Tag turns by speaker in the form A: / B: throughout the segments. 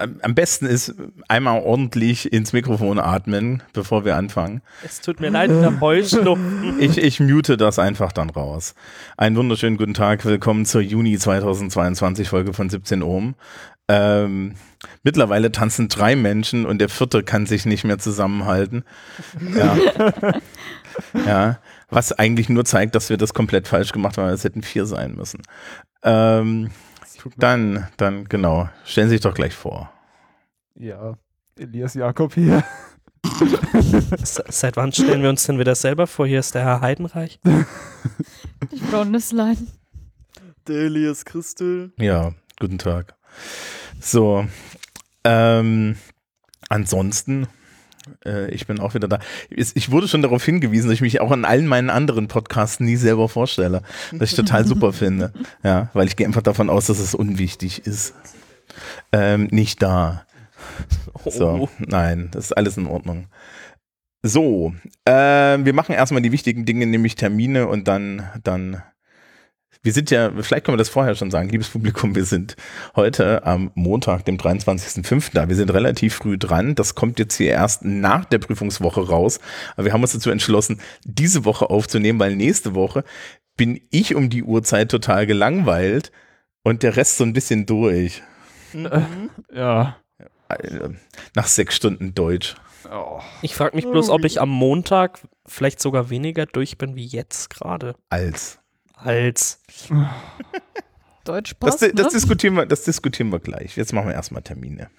A: Am besten ist einmal ordentlich ins Mikrofon atmen, bevor wir anfangen.
B: Es tut mir leid, der Heuschnupfen.
A: Ich, ich mute das einfach dann raus. Einen wunderschönen guten Tag, willkommen zur Juni 2022 Folge von 17 Ohm. Ähm, mittlerweile tanzen drei Menschen und der vierte kann sich nicht mehr zusammenhalten. Ja. ja, was eigentlich nur zeigt, dass wir das komplett falsch gemacht haben, es hätten vier sein müssen. Ähm, dann, dann, genau, stellen Sie sich doch gleich vor.
C: Ja, Elias Jakob hier.
B: Se- Seit wann stellen wir uns denn wieder selber vor? Hier ist der Herr Heidenreich.
D: Die Frau Nüsslein.
E: Delius Christel.
A: Ja, guten Tag. So, ähm, ansonsten, äh, ich bin auch wieder da. Ich ich wurde schon darauf hingewiesen, dass ich mich auch in allen meinen anderen Podcasts nie selber vorstelle, was ich total super finde. Ja, weil ich gehe einfach davon aus, dass es unwichtig ist. Ähm, nicht da. So, nein, das ist alles in Ordnung. So, ähm, wir machen erstmal die wichtigen Dinge, nämlich Termine und dann, dann wir sind ja, vielleicht können wir das vorher schon sagen, liebes Publikum, wir sind heute am Montag, dem 23.05. da. Wir sind relativ früh dran. Das kommt jetzt hier erst nach der Prüfungswoche raus. Aber wir haben uns dazu entschlossen, diese Woche aufzunehmen, weil nächste Woche bin ich um die Uhrzeit total gelangweilt und der Rest so ein bisschen durch.
C: Ja.
A: Äh, Nach sechs Stunden Deutsch.
C: Oh.
B: Ich frage mich bloß, ob ich am Montag vielleicht sogar weniger durch bin wie jetzt gerade.
A: Als.
B: Als.
D: Deutsch
A: Das,
D: passt,
A: das,
D: ne?
A: diskutieren wir, das diskutieren wir gleich. Jetzt machen wir erstmal Termine.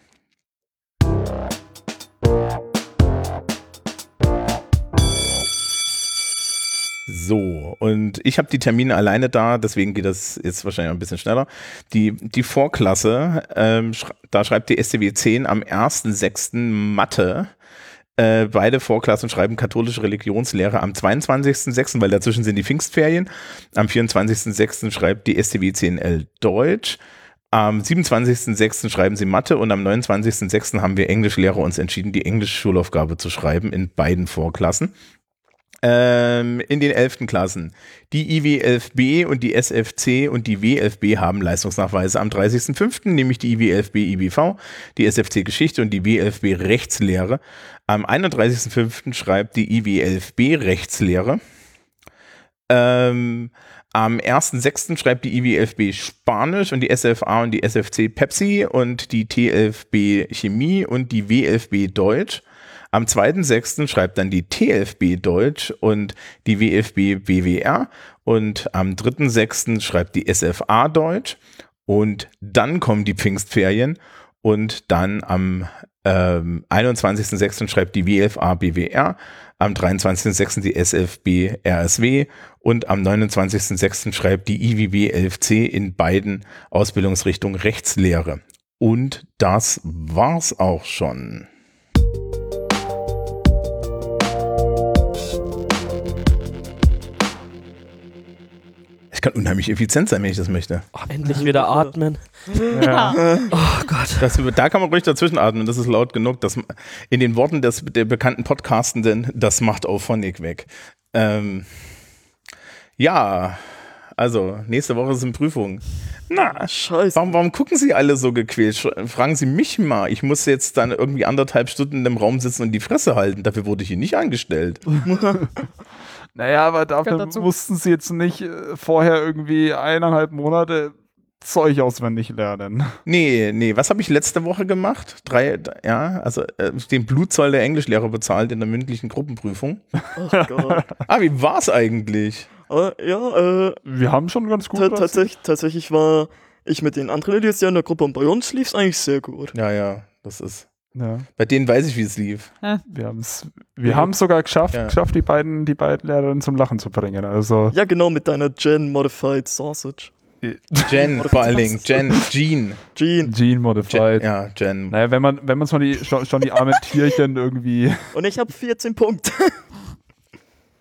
A: So, und ich habe die Termine alleine da, deswegen geht das jetzt wahrscheinlich ein bisschen schneller. Die, die Vorklasse, ähm, schra da schreibt die STW 10 am 1.6. Mathe. Äh, beide Vorklassen schreiben katholische Religionslehre am 22.06., weil dazwischen sind die Pfingstferien. Am 24.06. schreibt die STW 10L Deutsch. Am 27.06. schreiben sie Mathe und am 29.06. haben wir Englischlehrer uns entschieden, die englische Schulaufgabe zu schreiben in beiden Vorklassen. Ähm, in den 11. Klassen. Die IW11B und die SFC und die W11B haben Leistungsnachweise am 30.05., nämlich die IW11B IBV, die SFC Geschichte und die W11B Rechtslehre. Am 31.05. schreibt die IW11B Rechtslehre. Ähm, am 1.6. schreibt die IW11B Spanisch und die SFA und die SFC Pepsi und die T11B Chemie und die W11B Deutsch. Am 2.6. schreibt dann die TFB Deutsch und die WFB BWR und am 3.6. schreibt die SFA Deutsch und dann kommen die Pfingstferien und dann am ähm, 21.06. schreibt die WFA BWR, am 23.06. die SFB RSW und am 29.06. schreibt die IWB 11C in beiden Ausbildungsrichtungen Rechtslehre. Und das war's auch schon. Ich kann unheimlich effizient sein, wenn ich das möchte.
B: Oh, endlich wieder atmen.
C: Ja.
B: Oh Gott.
A: Das, da kann man ruhig dazwischen atmen, das ist laut genug. Das, in den Worten des, der bekannten Podcastenden, das macht Auphonic weg. Ähm, ja, also nächste Woche sind Prüfungen. Na,
E: Scheiße.
A: warum, warum gucken Sie alle so gequält? Fragen Sie mich mal. Ich muss jetzt dann irgendwie anderthalb Stunden in dem Raum sitzen und die Fresse halten. Dafür wurde ich hier nicht angestellt.
C: Naja, aber dafür mussten sie jetzt nicht äh, vorher irgendwie eineinhalb Monate Zeug auswendig lernen.
A: Nee, nee, was habe ich letzte Woche gemacht? Drei, ja, also äh, den Blutzoll der Englischlehrer bezahlt in der mündlichen Gruppenprüfung.
E: Oh Gott.
A: Ah, wie war's eigentlich?
E: Aber ja, äh,
C: Wir haben schon ganz gut.
E: tatsächlich, tatsächlich war ich mit den anderen ja in der Gruppe und bei uns lief es eigentlich sehr gut.
A: Ja, ja, das ist.
C: Ja,
A: Bei denen weiß ich, wie es lief.
C: wir haben es wir haben's sogar geschafft,
A: Ja.
C: geschafft die, beiden, die beiden Lehrerinnen zum Lachen zu bringen. Also,
E: Ja, genau, mit deiner Gen Modified Sausage.
A: Jen, vor allen Dingen. Jean.
E: Jean.
C: Gene
A: Jen
C: Modified.
A: ja, Jen.
C: Naja, wenn man, wenn man schon die, schon, schon die armen Tierchen irgendwie.
E: Und ich habe 14 Punkte.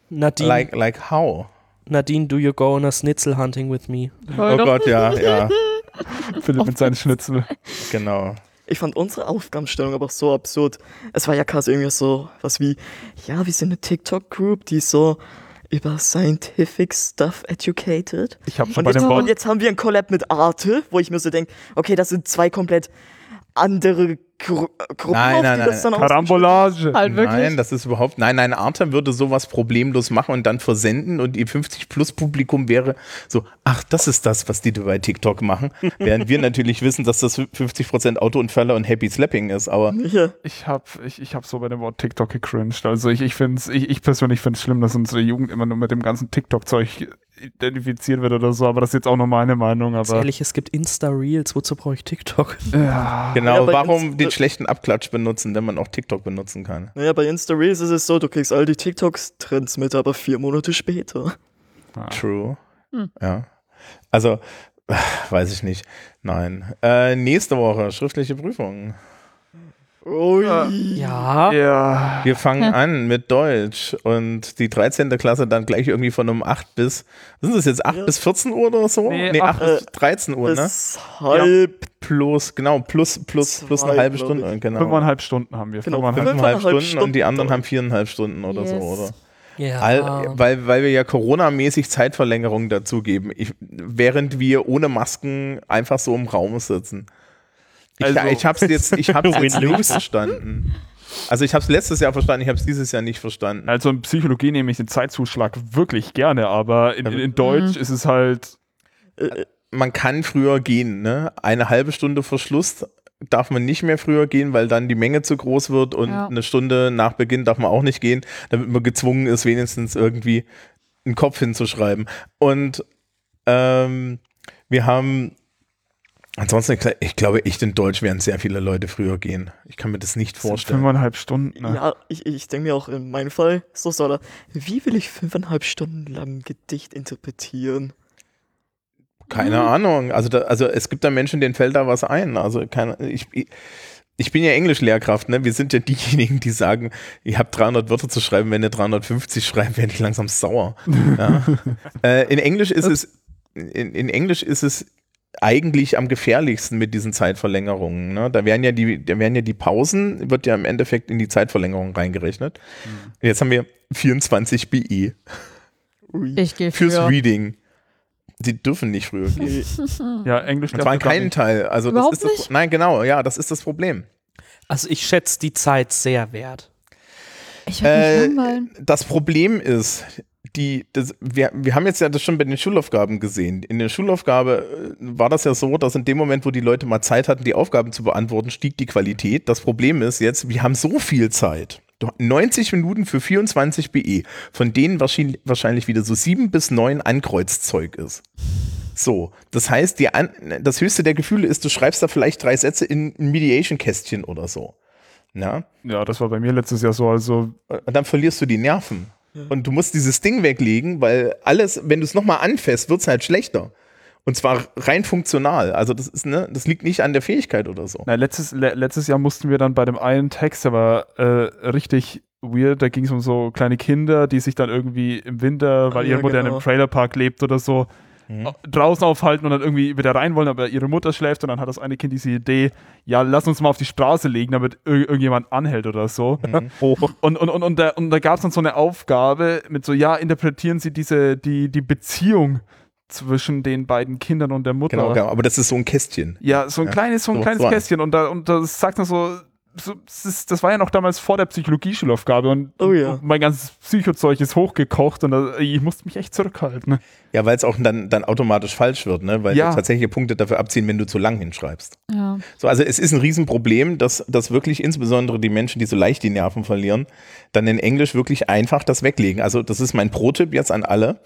B: Nadine,
A: Like, like how?
B: Nadine, do you go on a schnitzel hunting with me?
A: Oh Gott, ja, ja,
C: Philipp mit seinen Schnitzel.
A: genau.
E: Ich fand unsere Aufgabenstellung aber so absurd. Es war ja quasi irgendwie so was wie, ja, wir sind eine TikTok-Group, die so über Scientific Stuff educated.
C: Ich habe schon
E: Und
C: bei
E: jetzt,
C: dem
E: und
C: Wort.
E: jetzt haben wir ein Collab mit Arte, wo ich mir so denke, okay, das sind zwei komplett andere Gru Gruppen,
A: Nein,
E: auf
A: nein,
E: die
A: nein,
E: das dann
C: Karambolage.
D: Halt wirklich.
A: Nein, das ist überhaupt, nein, nein, Artem würde sowas problemlos machen und dann versenden und ihr 50-Plus-Publikum wäre so, ach, das ist das, was die bei TikTok machen. Während wir natürlich wissen, dass das 50% Autounfälle und Happy Slapping ist, aber
E: Ja,
C: Ich hab, ich, ich hab so bei dem Wort TikTok gecringed. Also ich, ich finde ich, ich persönlich finde es schlimm, dass unsere Jugend immer nur mit dem ganzen TikTok-Zeug identifiziert wird oder so, aber das ist jetzt auch nur meine Meinung. Aber
B: ehrlich, es gibt Insta-Reels, wozu brauche ich TikTok?
C: ja,
A: genau,
E: Ja,
A: warum
E: Insta-
A: den schlechten Abklatsch benutzen, wenn man auch TikTok benutzen kann?
E: naja, bei Insta-Reels ist es so, du kriegst all die TikToks-Trends mit, aber vier Monate später.
A: True.
D: Hm.
A: Ja. Also, weiß ich nicht. Nein. Äh, nächste Woche, schriftliche Prüfungen.
E: Ui.
B: Ja.
C: ja.
A: Wir fangen
D: Hm.
A: an mit Deutsch und die 13. Klasse dann gleich irgendwie von um 8 bis, sind das jetzt 8
E: Ja.
A: bis 14 Uhr oder so?
C: Nee,
A: Nee, 8
E: acht-
A: bis 13 Uhr, ne?
E: Bis halb,
A: Plus, genau, plus, plus, plus eine halbe Stunde, genau.
C: Fünfeinhalb Stunden haben wir.
E: Genau,
C: Fünfeinhalb.
A: Fünfeinhalb
E: fünfeinhalb
A: Stunden und die
E: Stunden,
A: anderen haben viereinhalb Stunden oder so,
D: Yes.
A: oder?
B: Ja.
A: All, weil, weil wir ja Corona-mäßig Zeitverlängerung dazugeben, während wir ohne Masken einfach so im Raum sitzen. Ich,
C: Also-
A: ich hab's jetzt, ich hab's jetzt nicht verstanden. Also ich hab's letztes Jahr verstanden, ich hab's dieses Jahr nicht verstanden.
C: Also in Psychologie nehme ich den Zeitzuschlag wirklich gerne, aber in, in, in Deutsch ist es halt.
E: äh,
A: Man kann früher gehen, ne? Eine halbe Stunde Verschluss darf man nicht mehr früher gehen, weil dann die Menge zu groß wird und
D: Ja.
A: eine Stunde nach Beginn darf man auch nicht gehen, damit man gezwungen ist, wenigstens irgendwie einen Kopf hinzuschreiben. Und ähm, wir haben ansonsten, ich glaube, echt in Deutsch werden sehr viele Leute früher gehen. Ich kann mir das nicht
C: das
A: vorstellen.
C: Fünfeinhalb Stunden. Ne?
E: Ja, ich, ich denke mir auch in meinem Fall, so soll er, wie will ich fünfeinhalb Stunden lang ein Gedicht interpretieren?
A: Keine Ahnung. Also, da, also es gibt da Menschen, denen fällt da was ein. Also keine, ich, ich, ich bin ja Englischlehrkraft, ne? Wir sind ja diejenigen, die sagen, ihr habt 300 Wörter zu schreiben, wenn ihr 350 schreibt, werde ich langsam sauer. Ja? äh, in Englisch ist es, in, in Englisch ist es eigentlich am gefährlichsten mit diesen Zeitverlängerungen. Ne? Da werden ja die, da werden ja die Pausen, wird ja im Endeffekt in die Zeitverlängerung reingerechnet. Jetzt haben wir 24 BE
E: Ui.
D: Ich gehe
A: fürs
D: für.
A: Reading. Sie dürfen nicht früher gehen.
C: Ja, Englisch darf gar
A: keinen
C: nicht.
A: Teil. Also
D: Überhaupt
A: das ist das,
D: nicht?
A: Nein, genau, ja, das ist das Problem.
B: Also ich schätze die Zeit sehr wert.
D: Ich würde
A: Äh,
D: mich langweilen.
A: Das Problem ist, die, das, wir, wir haben jetzt ja das schon bei den Schulaufgaben gesehen. In der Schulaufgabe äh, war das ja so, dass in dem Moment, wo die Leute mal Zeit hatten, die Aufgaben zu beantworten, stieg die Qualität. Das Problem ist jetzt, wir haben so viel Zeit. Du- 90 Minuten für 24 BE, von denen wahrscheinlich, wahrscheinlich wieder so sieben bis neun Ankreuzzeug ist. So, das heißt, die An das höchste der Gefühle ist, du schreibst da vielleicht drei Sätze in ein Mediation-Kästchen oder so. Ja?
C: Ja, das war bei mir letztes Jahr so. Also,
A: Und dann verlierst du die Nerven. Und du musst dieses Ding weglegen, weil alles, wenn du es nochmal anfasst, wird es halt schlechter. Und zwar rein funktional. Also das ist, ne, das liegt nicht an der Fähigkeit oder so.
C: na, letztes, le letztes Jahr mussten wir dann bei dem einen Text, der war äh, richtig weird. Da ging es um so kleine Kinder, die sich dann irgendwie im Winter, weil
E: Ah, ja,
C: Mutter in
E: genau.
C: einem Trailerpark lebt oder so,
A: Mhm.
C: au- draußen aufhalten und dann irgendwie wieder rein wollen, aber ihre Mutter schläft und dann hat das eine Kind diese Idee, ja, lass uns mal auf die Straße legen, damit ir irgendjemand anhält oder so.
A: Mhm.
C: Und, und, und, und da, und da gab es dann so eine Aufgabe mit so, ja, interpretieren Sie diese, die, die Beziehung zwischen den beiden Kindern und der Mutter.
A: Genau, genau, aber das ist so ein Kästchen.
C: Ja, so ein
A: Ja,
C: kleines, so ein
A: so-
C: kleines
A: so.
C: Kästchen und da und das sagt dann so, so das, ist, das war ja noch damals vor der Psychologieschulaufgabe und,
E: Oh ja.
C: und mein ganzes Psychozeug ist hochgekocht und ich musste mich echt zurückhalten. Ne?
A: Ja, weil es auch dann, dann automatisch falsch wird, ne? Weil
C: Ja.
A: du tatsächliche Punkte dafür abziehen, wenn du zu lang hinschreibst.
D: Ja.
A: So, also es ist ein Riesenproblem, dass, dass wirklich insbesondere die Menschen, die so leicht die Nerven verlieren, dann in Englisch wirklich einfach das weglegen. Also das ist mein Pro-Tipp jetzt an alle.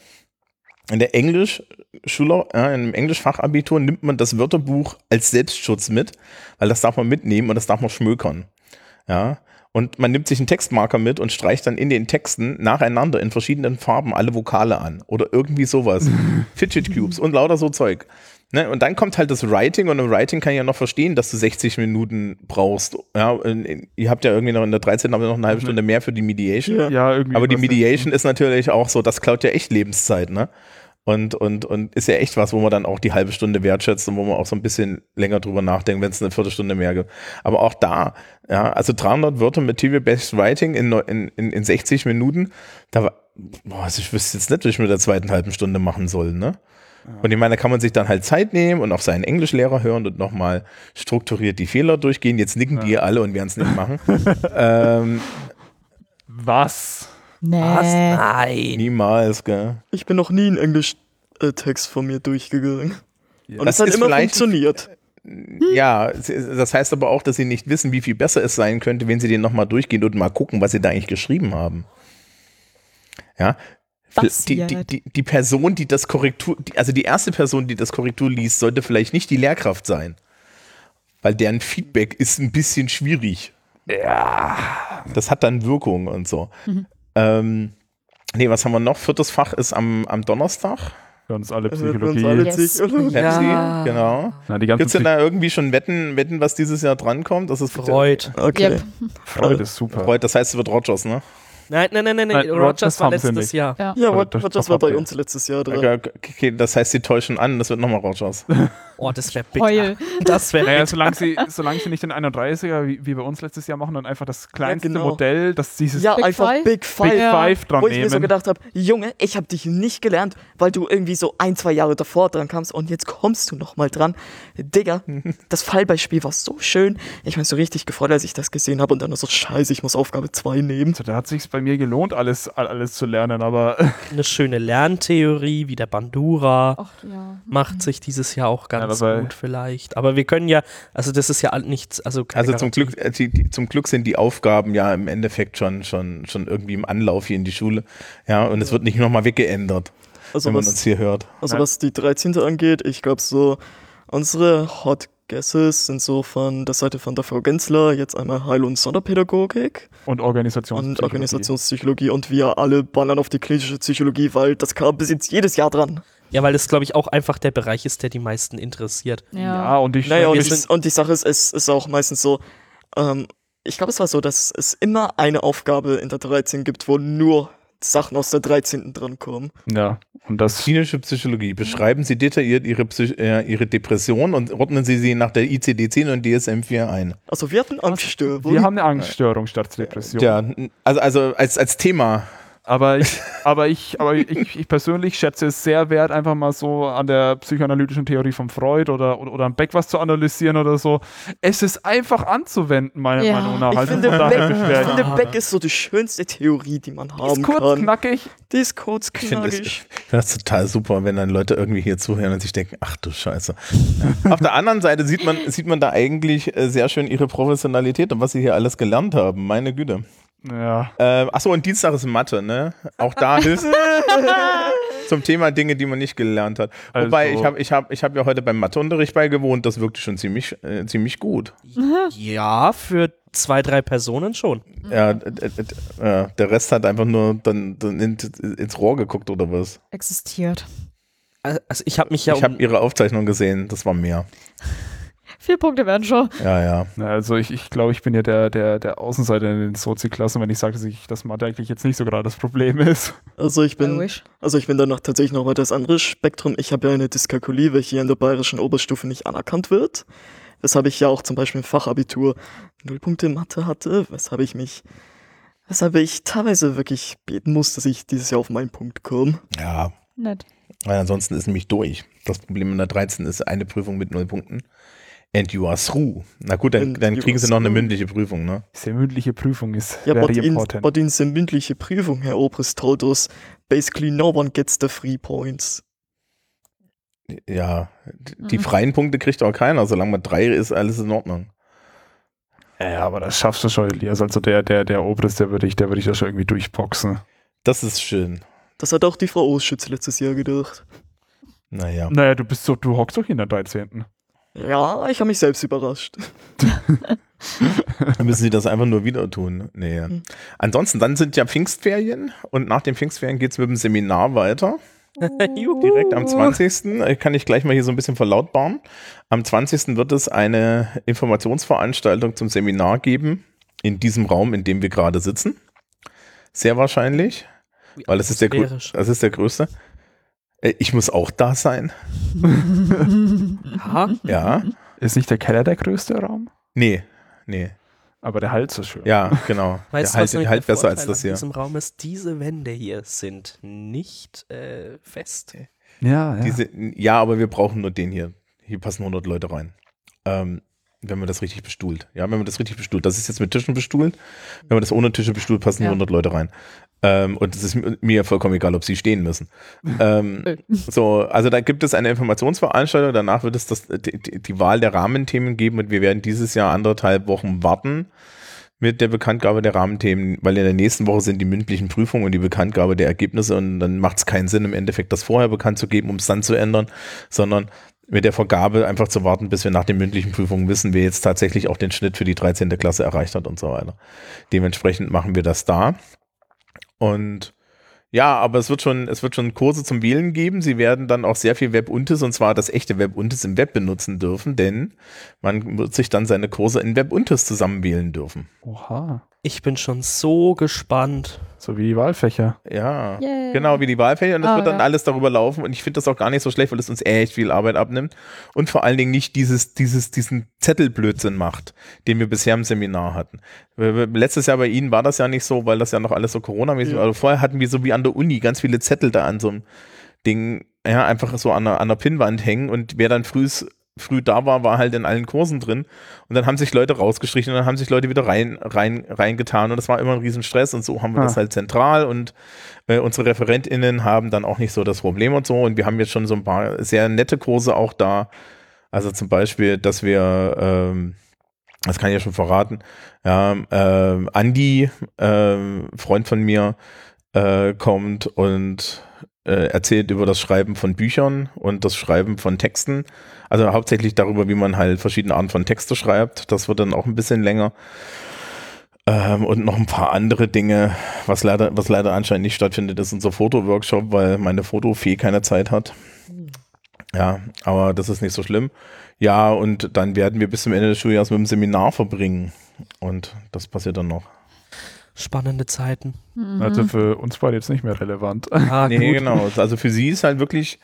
A: In der Englisch-Schüler, ja, im Englisch-Fachabitur nimmt man das Wörterbuch als Selbstschutz mit, weil das darf man mitnehmen und das darf man schmökern. Ja. Und man nimmt sich einen Textmarker mit und streicht dann in den Texten nacheinander in verschiedenen Farben alle Vokale an. Oder irgendwie sowas. Fidget Cubes und lauter so Zeug. Ne? Und dann kommt halt das Writing und im Writing kann ich ja noch verstehen, dass du 60 Minuten brauchst. Ja, und ihr habt ja irgendwie noch in der 13. haben wir noch eine halbe Stunde mehr für die Mediation.
E: Ja.
C: Ja, irgendwie.
A: Aber die Mediation ist natürlich auch so, das klaut ja echt Lebenszeit, ne? Und, und, und ist ja echt was, wo man dann auch die halbe Stunde wertschätzt und wo man auch so ein bisschen länger drüber nachdenkt, wenn es eine Viertelstunde mehr gibt. Aber auch da, ja, also 300 Wörter Material-Based Writing in, in, in, in 60 Minuten, da war, boah, also ich wüsste jetzt nicht, was ich mit der zweiten halben Stunde machen soll, ne? Und ich meine, da kann man sich dann halt Zeit nehmen und auf seinen Englischlehrer hören und nochmal strukturiert die Fehler durchgehen. Jetzt nicken die alle und werden es nicht machen. ähm,
C: Was?
D: Nee.
B: Was? Nein.
A: niemals, gell?
E: Ich bin noch nie einen Englisch-Text von mir durchgegangen. Und
A: Das
E: es hat
A: ist
E: immer
A: vielleicht-
E: funktioniert.
A: Ja, das heißt aber auch, dass sie nicht wissen, wie viel besser es sein könnte, wenn sie den nochmal durchgehen und mal gucken, was sie da eigentlich geschrieben haben. Ja. Die, die,
D: Passiert.
A: die, die Person, die das Korrektur, die, also die erste Person, die das Korrektur liest, sollte vielleicht nicht die Lehrkraft sein. Weil deren Feedback ist ein bisschen schwierig. Ja. Das hat dann Wirkung und so. Ähm, nee, was haben wir noch? Viertes Fach ist am, am Donnerstag.
C: Für uns alle
E: Das wird für uns
C: Psychologie.
E: alle
D: Yes.
E: Psychologie.
A: Pepsi,
B: Ja.
A: genau.
C: Na, die ganze
A: Gibt es denn da irgendwie schon Wetten, Wetten, was dieses Jahr drankommt? Das ist
B: Freud.
E: Okay.
D: Yep.
C: Freude ist super.
A: Freud, das heißt, es wird Rogers, ne?
B: Nein, nein, nein, nein,
C: Nein.
B: Rogers
C: Rogers
B: war letztes. Jahr.
D: Ja.
E: Ja,
C: das das
E: war bei uns letztes Jahr dran.
A: Okay, okay, das heißt, sie täuschen an, das wird nochmal Rogers.
B: Oh, das wäre bitter.
D: Heul.
B: Das wäre
C: Naja, solange sie, solange sie nicht den 31er wie, wie bei uns letztes Jahr machen und einfach das kleinste
E: genau.
C: Modell, das dieses
E: Ja,
D: Big
E: einfach
D: Five?
E: Big Five.
C: Big
D: Ja.
C: Five dran
E: Wo ich mir so gedacht habe, Junge, ich habe dich nicht gelernt, weil du irgendwie so ein, zwei Jahre davor dran kamst und jetzt kommst du nochmal dran. Digga, das Fallbeispiel war so schön. Ich bin so richtig gefreut, als ich das gesehen habe und dann so, scheiße, ich muss Aufgabe 2 nehmen.
C: Also, da hat sich bei mir gelohnt, alles, alles zu lernen, aber
B: Eine schöne Lerntheorie, wie der Bandura.
D: Ach ja.
B: Macht sich dieses Jahr auch ganz
C: aber-
B: gut vielleicht. Aber wir können ja, also das ist ja nichts, also keine
A: Also zum. Glück, äh, die, die, zum Glück sind die Aufgaben ja im Endeffekt schon, schon, schon irgendwie im Anlauf hier in die Schule. Ja, und es wird nicht nochmal weggeändert,
E: Also
A: wenn man uns hier hört.
E: also
C: Ja.
E: was die 13. angeht, ich glaube so, unsere Hot Guesses sind so von der Seite von der Frau Gensler, jetzt einmal Heil- und Sonderpädagogik
C: und Organisations
E: und Organisationspsychologie und wir alle ballern auf die klinische Psychologie, weil das kam bis jetzt jedes Jahr dran.
B: Ja, weil das, glaube ich, auch einfach der Bereich ist, der die meisten interessiert.
C: Ja,
D: Ja.
C: und ich
E: Naja, und,
B: sind-
E: und die Sache ist, es ist auch meistens so, ähm, ich glaube, es war so, dass es immer eine Aufgabe in der 13 gibt, wo nur Sachen aus der 13. drankommen.
C: ja, und das
A: Klinische Psychologie. Beschreiben Sie detailliert Ihre, Psych äh, Ihre Depression und ordnen Sie sie nach der ICD-10 und DSM-4 ein.
E: Also wir hatten Angststörungen.
C: wir haben eine Angststörung statt Depression.
A: Ja, also, also als, als Thema.
C: Aber ich, aber ich, aber ich, ich persönlich schätze es sehr wert, einfach mal so an der psychoanalytischen Theorie von Freud oder, oder, oder am Beck was zu analysieren oder so. Es ist einfach anzuwenden, meiner
D: Ja.
C: Meinung nach.
E: ich
C: Also
E: finde, Beck, ich finde, Beck ist so die schönste Theorie, die man
C: Die
E: haben
C: ist kurz,
E: kann.
C: knackig.
E: Die ist kurz
A: Ich finde das,
E: knackig.
A: ich finde das total super, wenn dann Leute irgendwie hier zuhören und sich denken, ach du Scheiße. Auf der anderen Seite sieht man, sieht man da eigentlich äh, sehr schön ihre Professionalität und was sie hier alles gelernt haben. Meine Güte.
C: Ja.
A: Äh, achso, und Dienstag ist Mathe, ne? Auch da hilft zum Thema Dinge, die man nicht gelernt hat. Wobei,
C: Also-
A: ich habe ich hab, ich hab ja heute beim Matheunterricht beigewohnt, das wirkte schon ziemlich, äh, ziemlich gut.
B: Ja, für zwei, drei Personen schon.
A: Ja, äh, äh, äh, der Rest hat einfach nur dann, dann in, ins Rohr geguckt oder was.
D: Existiert.
B: Also ich habe mich ja
A: ich habe
B: um,
A: ihre Aufzeichnung gesehen, das war mehr.
D: Vier Punkte werden schon.
A: Ja, ja.
C: Also ich, ich glaube, ich bin ja der, der, der Außenseiter in den Sozi-Klassen, wenn ich sage, dass ich das Mathe eigentlich jetzt nicht so gerade das Problem ist.
E: Also ich bin, also ich bin dann noch tatsächlich noch weiter das andere Spektrum. Ich habe ja eine Dyskalkulie, welche hier in der bayerischen Oberstufe nicht anerkannt wird. Weshalb ich ja auch zum Beispiel im Fachabitur null Punkte in Mathe hatte, weshalb ich mich, weshalb ich teilweise wirklich beten muss, dass ich dieses Jahr auf meinen Punkt komme.
A: Ja,
D: Nett.
A: weil ansonsten ist nämlich durch. Das Problem in der 13 ist eine Prüfung mit null Punkten. And you are through. Na gut, dann, dann kriegen sie noch eine mündliche Prüfung, ne?
C: Diese mündliche Prüfung ist
E: Ja, but
C: very
E: in,
C: important.
E: but in the mündliche Prüfung, Herr Obrist told us, basically no one gets the three points.
A: Ja, die
D: Mhm.
A: freien Punkte kriegt auch keiner. Solange man drei ist, alles in Ordnung.
C: ja, aber das schaffst du schon, Elias. Also der, der, der Obrist, der würde ich, der würde ich da schon irgendwie durchboxen.
A: Das ist schön.
E: Das hat auch die Frau Oschütz letztes Jahr gedacht.
A: Naja.
C: Naja, du bist so, du hockst doch in der 13.
E: Ja, ich habe mich selbst überrascht.
A: Dann müssen sie das einfach nur wieder tun. Nee.
E: Hm.
A: Ansonsten, dann sind ja Pfingstferien und nach den Pfingstferien geht es mit dem Seminar weiter.
B: Juhu.
A: Direkt am 20. äh, kann ich gleich mal hier so ein bisschen verlautbaren. Am 20. wird es eine Informationsveranstaltung zum Seminar geben, in diesem Raum, in dem wir gerade sitzen. Sehr wahrscheinlich,
B: Wie
A: weil das ist der, das ist der größte. Äh, Ich muss auch da sein. Ja.
C: Ist nicht der Keller der größte Raum?
A: Nee, nee.
C: Aber der Halt so schön.
A: Ja, genau.
B: Weißt
A: der halt,
B: nämlich
A: halt
B: der
A: besser als das hier.
B: diesem Raum ist? Diese Wände hier sind nicht äh, fest.
C: Ja, ja.
A: Diese, ja, aber wir brauchen nur den hier. Hier passen 100 Leute rein. Ähm, wenn man das richtig bestuhlt. Ja, wenn man das richtig bestuhlt. Das ist jetzt mit Tischen bestuhlt. Wenn man das ohne Tische bestuhlt, passen
D: Ja.
A: 100 Leute rein. Ähm, und es ist mir vollkommen egal, ob sie stehen müssen. ähm, so, also da gibt es eine Informationsveranstaltung. Danach wird es das, die, die die Wahl der Rahmenthemen geben und wir werden dieses Jahr anderthalb Wochen warten mit der Bekanntgabe der Rahmenthemen, weil in der nächsten Woche sind die mündlichen Prüfungen und die Bekanntgabe der Ergebnisse und dann macht es keinen Sinn, im Endeffekt das vorher bekannt zu geben, um es dann zu ändern, sondern mit der Vergabe einfach zu warten, bis wir nach den mündlichen Prüfungen wissen, wer jetzt tatsächlich auch den Schnitt für die 13. Klasse erreicht hat und so weiter. Dementsprechend machen wir das da. Und ja, aber es wird schon, es wird schon Kurse zum Wählen geben. Sie werden dann auch sehr viel Webuntes und zwar das echte Webuntes im Web benutzen dürfen, denn man wird sich dann seine Kurse in Webuntes zusammenwählen dürfen.
C: Oha.
B: Ich bin schon so gespannt.
C: So wie die Wahlfächer.
A: Ja,
D: Yay.
A: genau wie die Wahlfächer und das
D: Ah,
A: wird dann
D: ja.
A: alles darüber laufen und ich finde das auch gar nicht so schlecht, weil es uns echt viel Arbeit abnimmt und vor allen Dingen nicht dieses, dieses, diesen Zettelblödsinn macht, den wir bisher im Seminar hatten. Letztes Jahr bei Ihnen war das ja nicht so, weil das ja noch alles so Corona-mäßig war. Also vorher hatten wir so wie an der Uni ganz viele Zettel da an so einem Ding, ja, einfach so an der, an der Pinnwand hängen und wer dann frühs früh da war, war halt in allen Kursen drin. Und dann haben sich Leute rausgestrichen und dann haben sich Leute wieder rein, rein, reingetan. Und das war immer ein Riesenstress. Und so haben wir
C: Ah.
A: das halt zentral. Und äh, unsere ReferentInnen haben dann auch nicht so das Problem und so. Und wir haben jetzt schon so ein paar sehr nette Kurse auch da, also zum Beispiel, dass wir, ähm, das kann ich ja schon verraten, ja, ähm, Andi, ähm, Freund von mir, äh, kommt und äh, erzählt über das Schreiben von Büchern und das Schreiben von Texten. Also hauptsächlich darüber, wie man halt verschiedene Arten von Texte schreibt. Das wird dann auch ein bisschen länger. Ähm, und noch ein paar andere Dinge, was leider, was leider anscheinend nicht stattfindet, ist unser Fotoworkshop, weil meine Fotofee keine Zeit hat. Ja, aber das ist nicht so schlimm. Ja, und dann werden wir bis zum Ende des Schuljahres mit dem Seminar verbringen. Und das passiert dann noch.
B: Spannende Zeiten.
D: Mhm.
C: Also für uns beide jetzt nicht mehr relevant.
B: Ah,
A: Nee,
B: gut.
A: genau. Also für sie ist halt wirklich,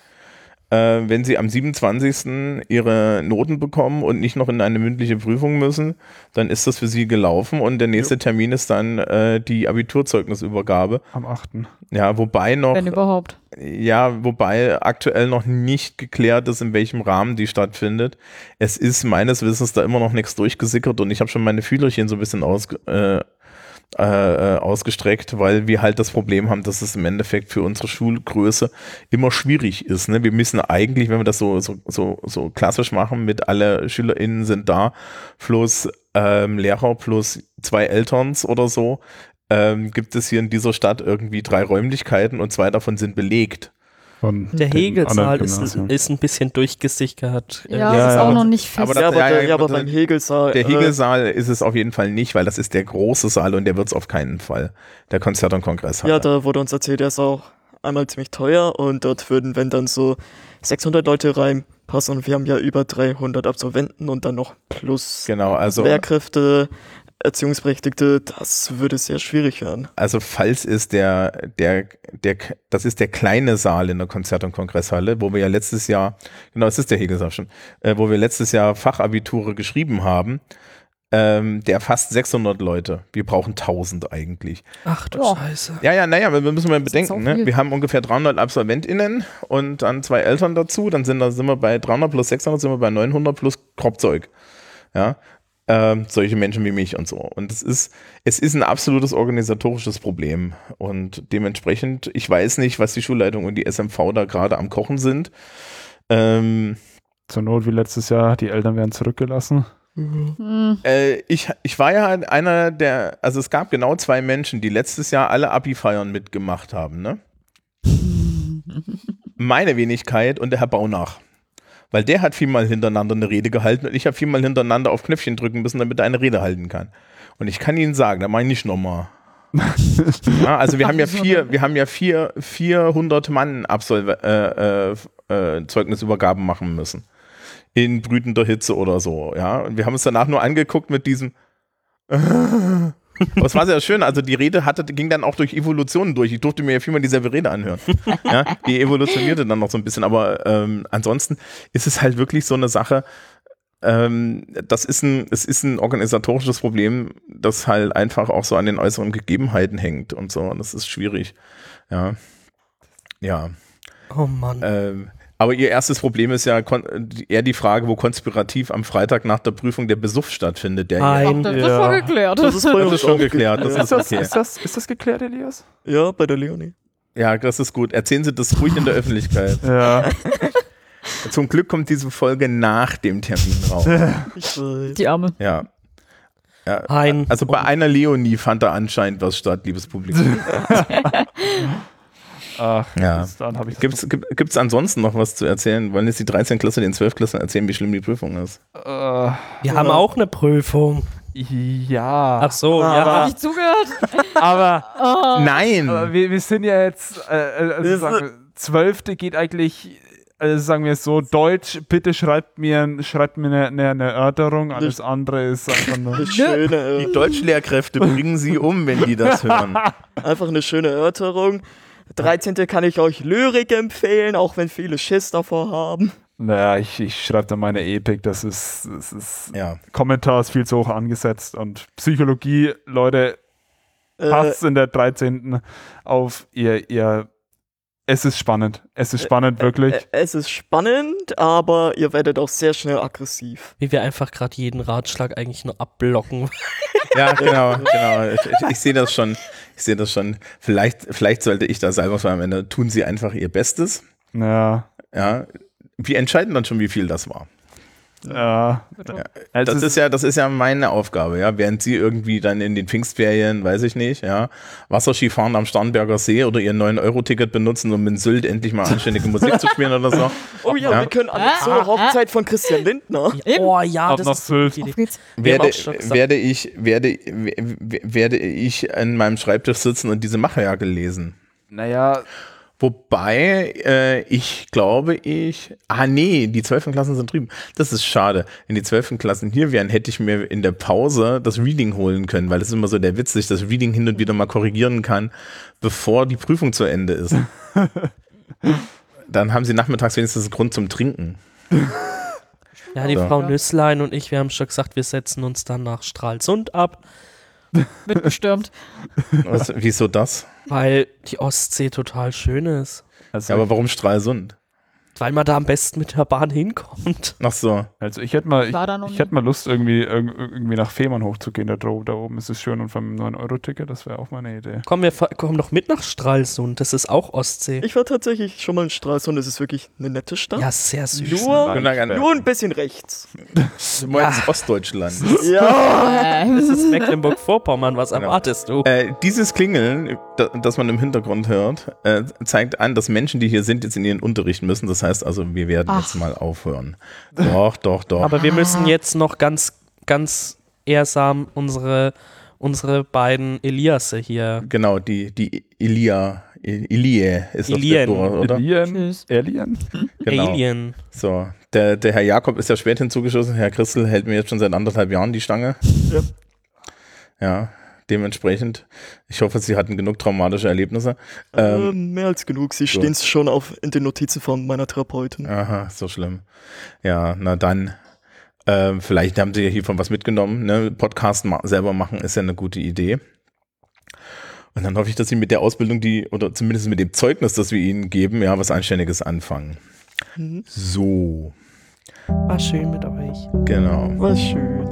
A: äh, wenn sie am 27. ihre Noten bekommen und nicht noch in eine mündliche Prüfung müssen, dann ist das für sie gelaufen und der nächste Termin ist dann äh, die Abiturzeugnisübergabe.
C: Am 8.
A: Ja, wobei noch,
D: Wenn überhaupt.
A: ja, wobei aktuell noch nicht geklärt ist, in welchem Rahmen die stattfindet. Es ist meines Wissens da immer noch nichts durchgesickert und ich habe schon meine Fühlerchen so ein bisschen ausge, äh, äh, äh, ausgestreckt, weil wir halt das Problem haben, dass es im Endeffekt für unsere Schulgröße immer schwierig ist. Ne? Wir müssen eigentlich, wenn wir das so, so, so, so klassisch machen, mit alle SchülerInnen sind da, plus ähm, Lehrer, plus zwei Elterns oder so, ähm, gibt es hier in dieser Stadt irgendwie drei Räumlichkeiten und zwei davon sind belegt.
C: Von
B: Der Hegelsaal ist, ist ein bisschen durchgesickert.
D: Ja,
B: Äh,
C: Ja,
D: das ist
C: ja,
D: auch
C: aber-
D: noch nicht fest.
A: aber das-
E: ja, aber, der,
A: ja,
E: aber beim Hegelsaal.
A: Der
E: äh,
A: Hegelsaal ist es auf jeden Fall nicht, weil das ist der große Saal und der wird es auf keinen Fall. Der Konzert- und Kongresshalle.
E: Ja, da wurde uns erzählt, der ist auch einmal ziemlich teuer und dort würden, wenn dann so 600 Leute reinpassen und wir haben ja über 300 Absolventen und dann noch plus
A: genau, also,
E: Lehrkräfte, Erziehungsberechtigte, das würde sehr schwierig werden.
A: also falls ist der, der, der, das ist der kleine Saal in der Konzert- und Kongresshalle, wo wir ja letztes Jahr, genau, es ist der Hegelsaal schon, äh, wo wir letztes Jahr Fachabiture geschrieben haben. Ähm, der fast 600 Leute. Wir brauchen 1000 eigentlich.
B: Ach du
D: Ja.
B: Scheiße.
A: Ja, ja, naja, wir wir müssen mal bedenken, ne? wir haben ungefähr 300 AbsolventInnen und dann zwei Eltern dazu, dann sind, da sind wir bei 300 plus 600, sind wir bei 900 plus Kropfzeug. Ja, ähm, solche Menschen wie mich und so. Und es ist, es ist ein absolutes organisatorisches Problem und dementsprechend, ich weiß nicht, was die Schulleitung und die SMV da gerade am Kochen sind. Ähm,
C: Zur Not wie letztes Jahr, die Eltern werden zurückgelassen.
D: Hm.
A: Äh, ich, ich war ja einer der, also es gab genau zwei Menschen, die letztes Jahr alle Abi-Feiern mitgemacht haben, ne? Meine Wenigkeit und der Herr Baunach. Weil der hat viermal hintereinander eine Rede gehalten und ich habe viermal hintereinander auf Knöpfchen drücken müssen, damit er eine Rede halten kann. Und ich kann Ihnen sagen, da meine ich nicht nochmal. ja, also wir haben ja vier, wir haben ja vier, 400 Mann Absolve äh, äh, äh, Zeugnisübergaben machen müssen in brütender Hitze oder so, ja. Und wir haben uns danach nur angeguckt mit diesem. Aber es war sehr schön. Also die Rede hatte, ging dann auch durch Evolutionen durch. Ich durfte mir ja viermal dieselbe Rede anhören. Ja, die evolutionierte dann noch so ein bisschen. Aber ähm, ansonsten ist es halt wirklich so eine Sache. Ähm, das ist ein, es ist ein organisatorisches Problem, das halt einfach auch so an den äußeren Gegebenheiten hängt und so. Und das ist schwierig. Ja. Ja.
B: Oh Mann.
A: Ähm, aber ihr erstes Problem ist ja eher die Frage, wo konspirativ am Freitag nach der Prüfung der Besuch stattfindet. Der
B: Nein.
D: Ach, das ist
C: Ja.
D: schon geklärt.
E: Das ist
A: das ist schon geklärt. Das
E: geklärt.
C: Ist das,
A: okay.
C: ist, das, ist das geklärt, Elias?
E: Ja, bei der Leonie.
A: Ja, das ist gut. Erzählen Sie das ruhig in der Öffentlichkeit.
C: Ja.
A: Zum Glück kommt diese Folge nach dem Termin raus.
D: Die Arme.
A: Ja. ja.
B: Nein.
A: Also bei einer Leonie fand da anscheinend was statt, liebes Publikum.
C: Ach,
A: Ja.
C: dann habe ich
A: Gibt's, gibt, gibt's ansonsten noch was zu erzählen? Wollen jetzt die 13 Klasse den 12 Klassen erzählen, wie schlimm die Prüfung ist?
C: Äh,
B: Wir haben auch eine Prüfung.
C: ja.
B: Ach so,
C: Aber-
B: ja.
D: Hab ich zugehört?
C: aber,
D: Oh.
A: Nein!
C: aber wir, wir sind ja jetzt, äh, äh, also sagen wir, Zwölfte geht eigentlich, also sagen wir so, Deutsch, bitte schreibt mir, schreibt mir eine, eine, eine Erörterung, alles andere ist einfach nur.
E: Eine schöne,
A: Die Deutschlehrkräfte bringen sie um, wenn die das hören.
E: einfach eine schöne Erörterung. 13. kann ich euch Lyrik empfehlen, auch wenn viele Schiss davor haben.
C: Naja, ich, ich schreibe da meine Epik, das ist, das ist,
A: Ja.
C: Kommentar ist viel zu hoch angesetzt und Psychologie, Leute,
E: Äh,
C: passt in der 13. auf ihr, ihr, es ist spannend, es ist spannend, wirklich.
E: äh, es ist spannend, aber ihr werdet auch sehr schnell aggressiv.
B: Wie wir einfach gerade jeden Ratschlag eigentlich nur abblocken.
A: Ja, genau, genau. Ich, ich, ich sehe das schon. Ich sehe das schon. Vielleicht, vielleicht sollte ich da selber sagen, am Ende tun sie einfach ihr Bestes.
C: Ja,
A: Ja. Wir entscheiden dann schon, wie viel das war.
C: Ja. Also
A: Das ist ja, das ist ja meine Aufgabe, ja. Während sie irgendwie dann in den Pfingstferien, weiß ich nicht, ja, Wasserski fahren am Starnberger See oder ihr 9-Euro-Ticket benutzen, um in Sylt endlich mal anständige Musik zu spielen oder so.
E: Oh ja,
A: Ja.
E: wir können alle zur Hochzeit von Christian Lindner.
D: Eben.
B: Oh ja,
C: Ab
B: das
C: nach
B: ist
C: Sylt.
A: Werde, werde ich, werde, werde ich an meinem Schreibtisch sitzen und diese Machwerke lesen.
C: Naja,
A: Wobei, äh, ich glaube, ich. Ah, nee, die 12. Klassen sind drüben. Das ist schade. Wenn die 12. Klassen hier wären, hätte ich mir in der Pause das Reading holen können, weil das ist immer so der Witz, dass ich das Reading hin und wieder mal korrigieren kann, bevor die Prüfung zu Ende ist. Dann haben sie nachmittags wenigstens einen Grund zum Trinken.
B: Ja, die
A: Ja.
B: Frau Nüsslein und ich, wir haben schon gesagt, wir setzen uns dann nach Stralsund ab,
D: Wird gestürmt.
A: Was, wieso das?
B: weil die Ostsee total schön ist.
C: also,
A: Ja, aber warum Stralsund?
B: Weil man da am besten mit der Bahn hinkommt.
A: Ach so.
C: also ich hätte mal, ich,
D: noch
C: ich
D: nie.
C: hätte mal Lust, irgendwie, irg- irgendwie nach Fehmarn hochzugehen. Da, dro- da oben ist es schön und vom 9-Euro-Ticket, das wäre auch meine Idee.
B: Komm, wir fa- kommen doch mit nach Stralsund, das ist auch Ostsee.
E: Ich war tatsächlich schon mal in Stralsund, es ist wirklich eine nette Stadt.
B: Ja, sehr süß.
E: Nur, nur ein bisschen rechts.
A: Du meinst Ostdeutschland.
E: Ja.
B: Das ist Mecklenburg-Vorpommern, was erwartest du?
A: Äh, dieses Klingeln, da, das man im Hintergrund hört, äh, zeigt an, dass Menschen, die hier sind, jetzt in ihren Unterricht müssen. Das heißt also, wir werden
D: Ach.
A: jetzt mal aufhören. Doch, doch, doch.
B: Aber wir müssen jetzt noch ganz, ganz ehrsam unsere, unsere beiden Eliasse hier.
A: genau, die, die Ilia, I- Ilie ist
B: Ilien.
A: das Tor, oder?
C: Alien?
D: Tschüss.
C: Alien?
A: Genau.
B: Alien.
A: So, der, der Herr Jakob ist ja spät hinzugeschossen. Herr Christel hält mir jetzt schon seit anderthalb Jahren die Stange.
E: Ja.
A: Ja, dementsprechend. Ich hoffe, Sie hatten genug traumatische Erlebnisse. Ähm,
E: Ähm, mehr als genug. Sie
A: gut.
E: stehen schon auf in den Notizen von meiner Therapeutin.
A: Aha, so schlimm. Ja, na dann. Ähm, vielleicht haben Sie ja hiervon was mitgenommen. Ne? Podcast ma selber machen ist ja eine gute Idee. Und dann hoffe ich, dass Sie mit der Ausbildung, die, oder zumindest mit dem Zeugnis, das wir Ihnen geben, ja, was Anständiges anfangen.
E: Mhm.
A: So,
B: War schön mit euch.
A: genau.
E: War schön.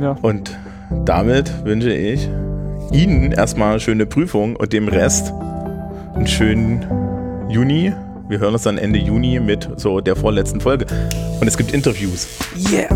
C: Ja.
A: Und damit wünsche ich Ihnen erstmal schöne Prüfung und dem Rest einen schönen Juni. Wir hören uns dann Ende Juni mit so der vorletzten Folge. Und es gibt Interviews.
B: Yeah.